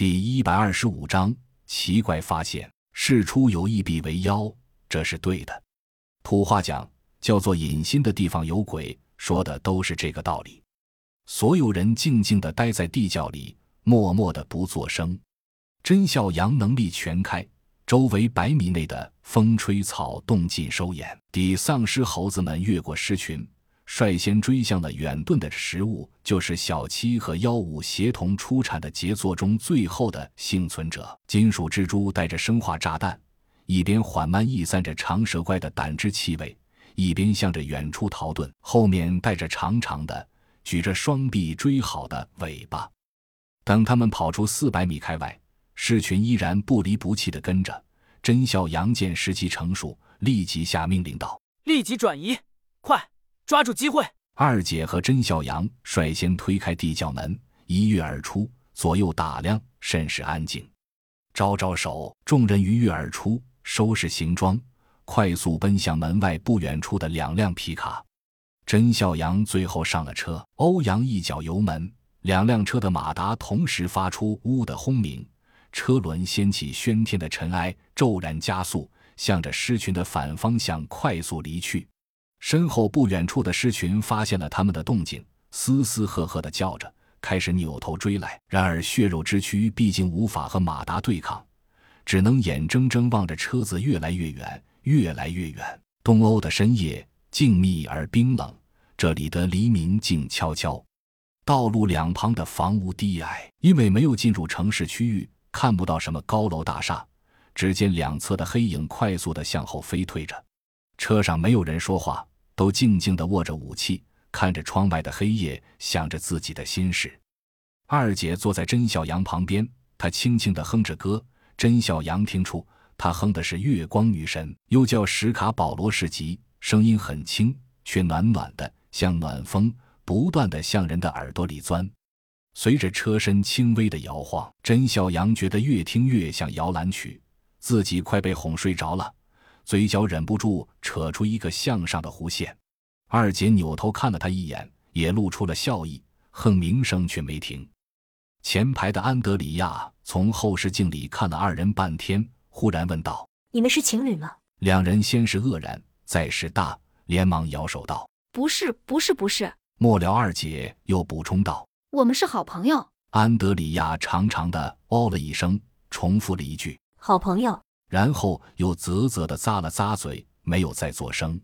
第一百二十五章奇怪发现：事出有意必为妖，这是对的。土话讲叫做隐心的地方有鬼，说的都是这个道理。所有人静静地待在地窖里，默默地不作声。真孝阳能力全开，周围百米内的风吹草动尽收眼。抵丧尸猴子们越过狮群。率先追向了远遁的食物，就是小七和幺五协同出产的杰作中最后的幸存者——金属蜘蛛，带着生化炸弹，一边缓慢逸散着长蛇怪的胆汁气味，一边向着远处逃遁，后面带着长长的、举着双臂追好的尾巴。等他们跑出四百米开外，狮群依然不离不弃地跟着。真笑杨见时机成熟，立即下命令道：“立即转移，快！”抓住机会！二姐和甄孝阳率先推开地窖门，一跃而出，左右打量，甚是安静。招招手，众人一跃而出，收拾行装，快速奔向门外不远处的两辆皮卡。甄孝阳最后上了车，欧阳一脚油门，两辆车的马达同时发出“呜”的轰鸣，车轮掀起喧天的尘埃，骤然加速，向着狮群的反方向快速离去。身后不远处的狮群发现了他们的动静，嘶嘶呵呵地叫着，开始扭头追来。然而血肉之躯毕竟无法和马达对抗，只能眼睁睁望着车子越来越远，越来越远。东欧的深夜静谧而冰冷，这里的黎明静悄悄。道路两旁的房屋低矮，因为没有进入城市区域，看不到什么高楼大厦。只见两侧的黑影快速地向后飞退着，车上没有人说话。都静静地握着武器，看着窗外的黑夜，想着自己的心事。二姐坐在甄小阳旁边，她轻轻地哼着歌。甄小阳听出，她哼的是《月光女神》，又叫史卡保罗市集，声音很轻，却暖暖的，像暖风，不断地向人的耳朵里钻。随着车身轻微的摇晃，甄小杨觉得越听越像摇篮曲，自己快被哄睡着了。嘴角忍不住扯出一个向上的弧线，二姐扭头看了他一眼，也露出了笑意，哼鸣声却没停。前排的安德里亚从后视镜里看了二人半天，忽然问道：“你们是情侣吗？”两人先是愕然，再是大，连忙摇手道：“不是，不是，不是。”末了，二姐又补充道：“我们是好朋友。”安德里亚长长的哦了一声，重复了一句：“好朋友。”然后又啧啧地咂了咂嘴，没有再作声。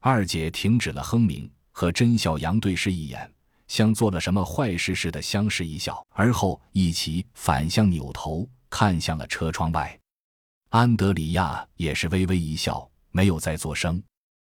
二姐停止了哼鸣，和甄小阳对视一眼，像做了什么坏事似的相视一笑，而后一起反向扭头看向了车窗外。安德里亚也是微微一笑，没有再作声。